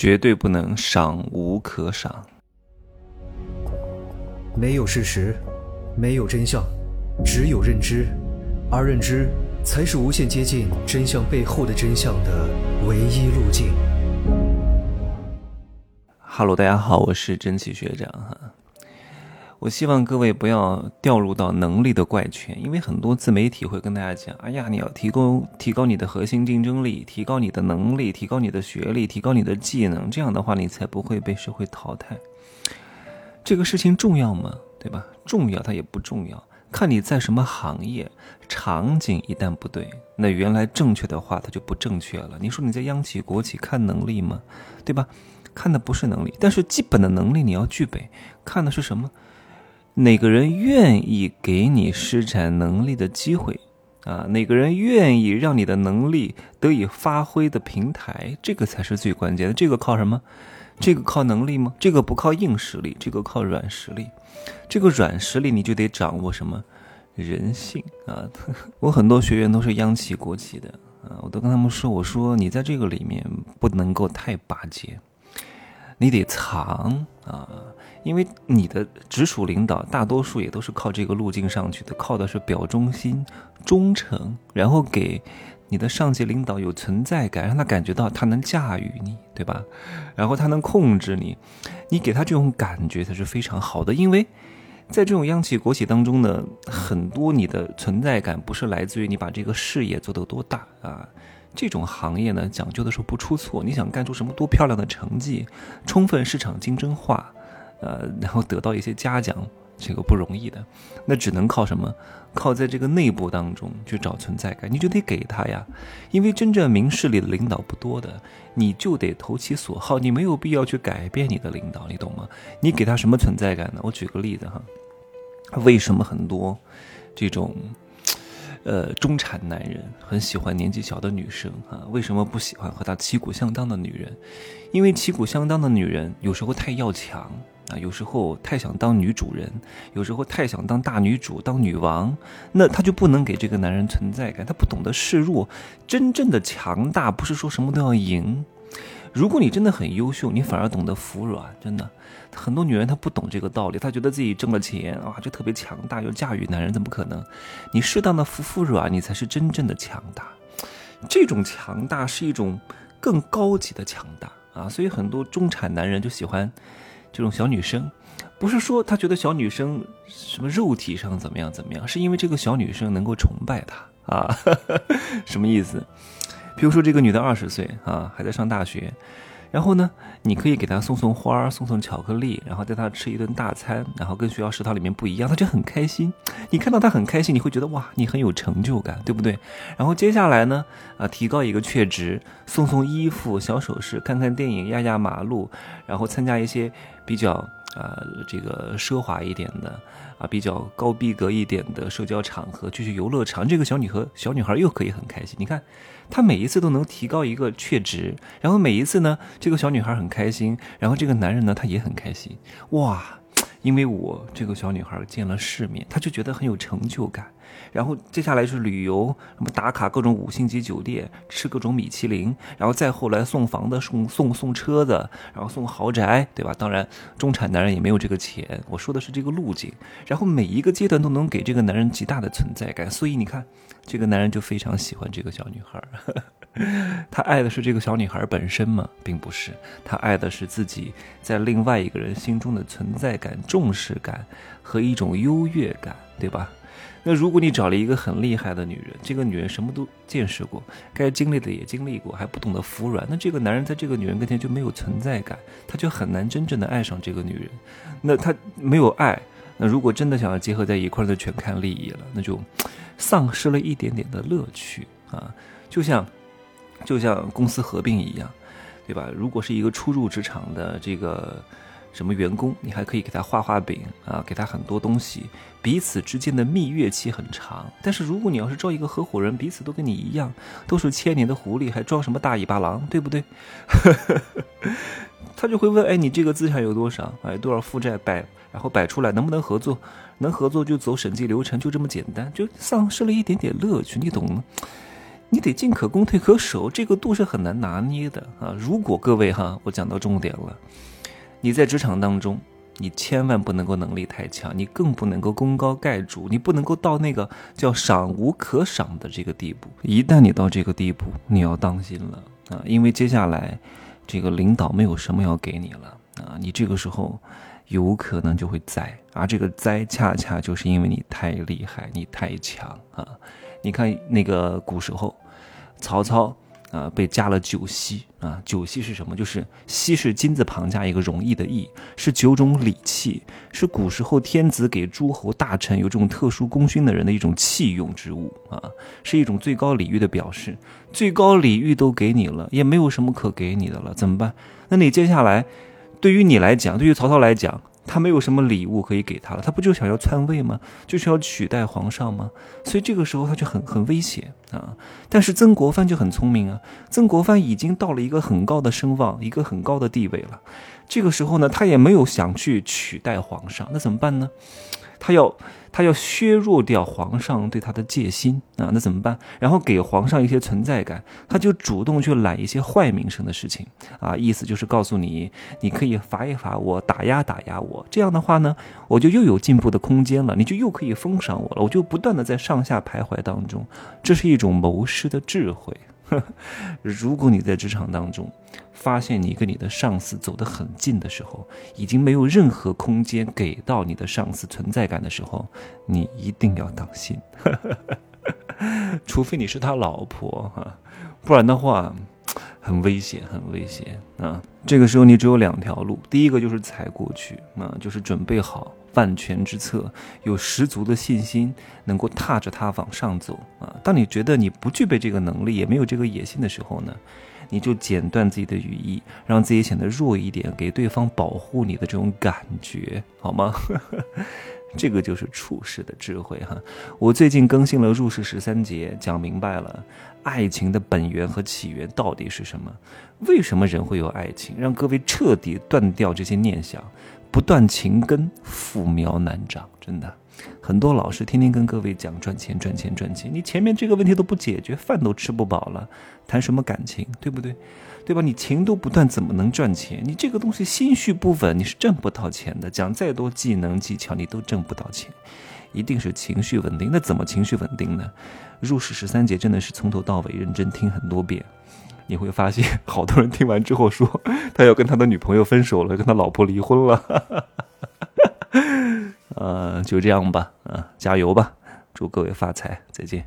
绝对不能赏无可赏。没有事实，没有真相，只有认知，而认知才是无限接近真相背后的真相的唯一路径。Hello，大家好，我是真奇学长哈。我希望各位不要掉入到能力的怪圈，因为很多自媒体会跟大家讲：“哎呀，你要提高提高你的核心竞争力，提高你的能力，提高你的学历，提高你的技能，这样的话你才不会被社会淘汰。”这个事情重要吗？对吧？重要，它也不重要，看你在什么行业，场景一旦不对，那原来正确的话它就不正确了。你说你在央企国企看能力吗？对吧？看的不是能力，但是基本的能力你要具备，看的是什么？哪个人愿意给你施展能力的机会啊？哪个人愿意让你的能力得以发挥的平台？这个才是最关键的。这个靠什么？这个靠能力吗？这个不靠硬实力，这个靠软实力。这个软实力你就得掌握什么？人性啊！我很多学员都是央企国企的啊，我都跟他们说，我说你在这个里面不能够太巴结，你得藏啊。因为你的直属领导大多数也都是靠这个路径上去的，靠的是表忠心、忠诚，然后给你的上级领导有存在感，让他感觉到他能驾驭你，对吧？然后他能控制你，你给他这种感觉才是非常好的。因为在这种央企国企当中呢，很多你的存在感不是来自于你把这个事业做得多大啊，这种行业呢讲究的是不出错，你想干出什么多漂亮的成绩，充分市场竞争化。呃，然后得到一些嘉奖，这个不容易的，那只能靠什么？靠在这个内部当中去找存在感，你就得给他呀。因为真正明事理的领导不多的，你就得投其所好，你没有必要去改变你的领导，你懂吗？你给他什么存在感呢？我举个例子哈，为什么很多这种呃中产男人很喜欢年纪小的女生啊？为什么不喜欢和他旗鼓相当的女人？因为旗鼓相当的女人有时候太要强。啊，有时候太想当女主人，有时候太想当大女主、当女王，那她就不能给这个男人存在感。她不懂得示弱，真正的强大不是说什么都要赢。如果你真的很优秀，你反而懂得服软。真的，很多女人她不懂这个道理，她觉得自己挣了钱啊就特别强大，要驾驭男人，怎么可能？你适当的服服软，你才是真正的强大。这种强大是一种更高级的强大啊！所以很多中产男人就喜欢。这种小女生，不是说他觉得小女生什么肉体上怎么样怎么样，是因为这个小女生能够崇拜他啊？什么意思？比如说这个女的二十岁啊，还在上大学。然后呢，你可以给他送送花，送送巧克力，然后带他吃一顿大餐，然后跟学校食堂里面不一样，他就很开心。你看到他很开心，你会觉得哇，你很有成就感，对不对？然后接下来呢，啊，提高一个确值，送送衣服、小首饰，看看电影，压压马路，然后参加一些比较啊这个奢华一点的。啊，比较高逼格一点的社交场合，去去游乐场，这个小女和小女孩又可以很开心。你看，她每一次都能提高一个确值，然后每一次呢，这个小女孩很开心，然后这个男人呢，他也很开心。哇！因为我这个小女孩见了世面，她就觉得很有成就感。然后接下来是旅游，什么打卡各种五星级酒店，吃各种米其林，然后再后来送房子、送送送车子，然后送豪宅，对吧？当然，中产男人也没有这个钱。我说的是这个路径。然后每一个阶段都能给这个男人极大的存在感，所以你看，这个男人就非常喜欢这个小女孩。他爱的是这个小女孩本身吗？并不是，他爱的是自己在另外一个人心中的存在感、重视感和一种优越感，对吧？那如果你找了一个很厉害的女人，这个女人什么都见识过，该经历的也经历过，还不懂得服软，那这个男人在这个女人跟前就没有存在感，他就很难真正的爱上这个女人。那他没有爱，那如果真的想要结合在一块儿，就全看利益了，那就丧失了一点点的乐趣啊，就像。就像公司合并一样，对吧？如果是一个初入职场的这个什么员工，你还可以给他画画饼啊，给他很多东西，彼此之间的蜜月期很长。但是如果你要是招一个合伙人，彼此都跟你一样，都是千年的狐狸，还装什么大尾巴狼，对不对？他就会问：哎，你这个资产有多少？哎，多少负债摆，然后摆出来能不能合作？能合作就走审计流程，就这么简单，就丧失了一点点乐趣，你懂吗？你得进可攻退可守，这个度是很难拿捏的啊。如果各位哈，我讲到重点了，你在职场当中。你千万不能够能力太强，你更不能够功高盖主，你不能够到那个叫赏无可赏的这个地步。一旦你到这个地步，你要当心了啊，因为接下来这个领导没有什么要给你了啊，你这个时候有可能就会栽，而这个栽恰恰就是因为你太厉害，你太强啊。你看那个古时候，曹操。啊，被加了九锡啊！九锡是什么？就是锡是金字旁加一个容易的易，是九种礼器，是古时候天子给诸侯大臣有这种特殊功勋的人的一种器用之物啊，是一种最高礼遇的表示。最高礼遇都给你了，也没有什么可给你的了，怎么办？那你接下来，对于你来讲，对于曹操来讲。他没有什么礼物可以给他了，他不就想要篡位吗？就是要取代皇上吗？所以这个时候他就很很危险啊！但是曾国藩就很聪明啊，曾国藩已经到了一个很高的声望，一个很高的地位了。这个时候呢，他也没有想去取代皇上，那怎么办呢？他要。他要削弱掉皇上对他的戒心啊，那怎么办？然后给皇上一些存在感，他就主动去揽一些坏名声的事情啊，意思就是告诉你，你可以罚一罚我，打压打压我，这样的话呢，我就又有进步的空间了，你就又可以封赏我了，我就不断的在上下徘徊当中，这是一种谋士的智慧。如果你在职场当中发现你跟你的上司走得很近的时候，已经没有任何空间给到你的上司存在感的时候，你一定要当心，除非你是他老婆哈，不然的话很危险，很危险啊！这个时候你只有两条路，第一个就是踩过去啊，就是准备好。万全之策，有十足的信心，能够踏着它往上走啊！当你觉得你不具备这个能力，也没有这个野心的时候呢，你就剪断自己的羽翼，让自己显得弱一点，给对方保护你的这种感觉，好吗？这个就是处世的智慧哈！我最近更新了入世十三节，讲明白了爱情的本源和起源到底是什么？为什么人会有爱情？让各位彻底断掉这些念想。不断情根，复苗难长。真的，很多老师天天跟各位讲赚钱、赚钱、赚钱，你前面这个问题都不解决，饭都吃不饱了，谈什么感情，对不对？对吧？你情都不断，怎么能赚钱？你这个东西心绪不稳，你是挣不到钱的。讲再多技能技巧，你都挣不到钱，一定是情绪稳定。那怎么情绪稳定呢？入世十三节真的是从头到尾认真听很多遍。你会发现，好多人听完之后说，他要跟他的女朋友分手了，跟他老婆离婚了。呃，就这样吧，啊，加油吧，祝各位发财，再见。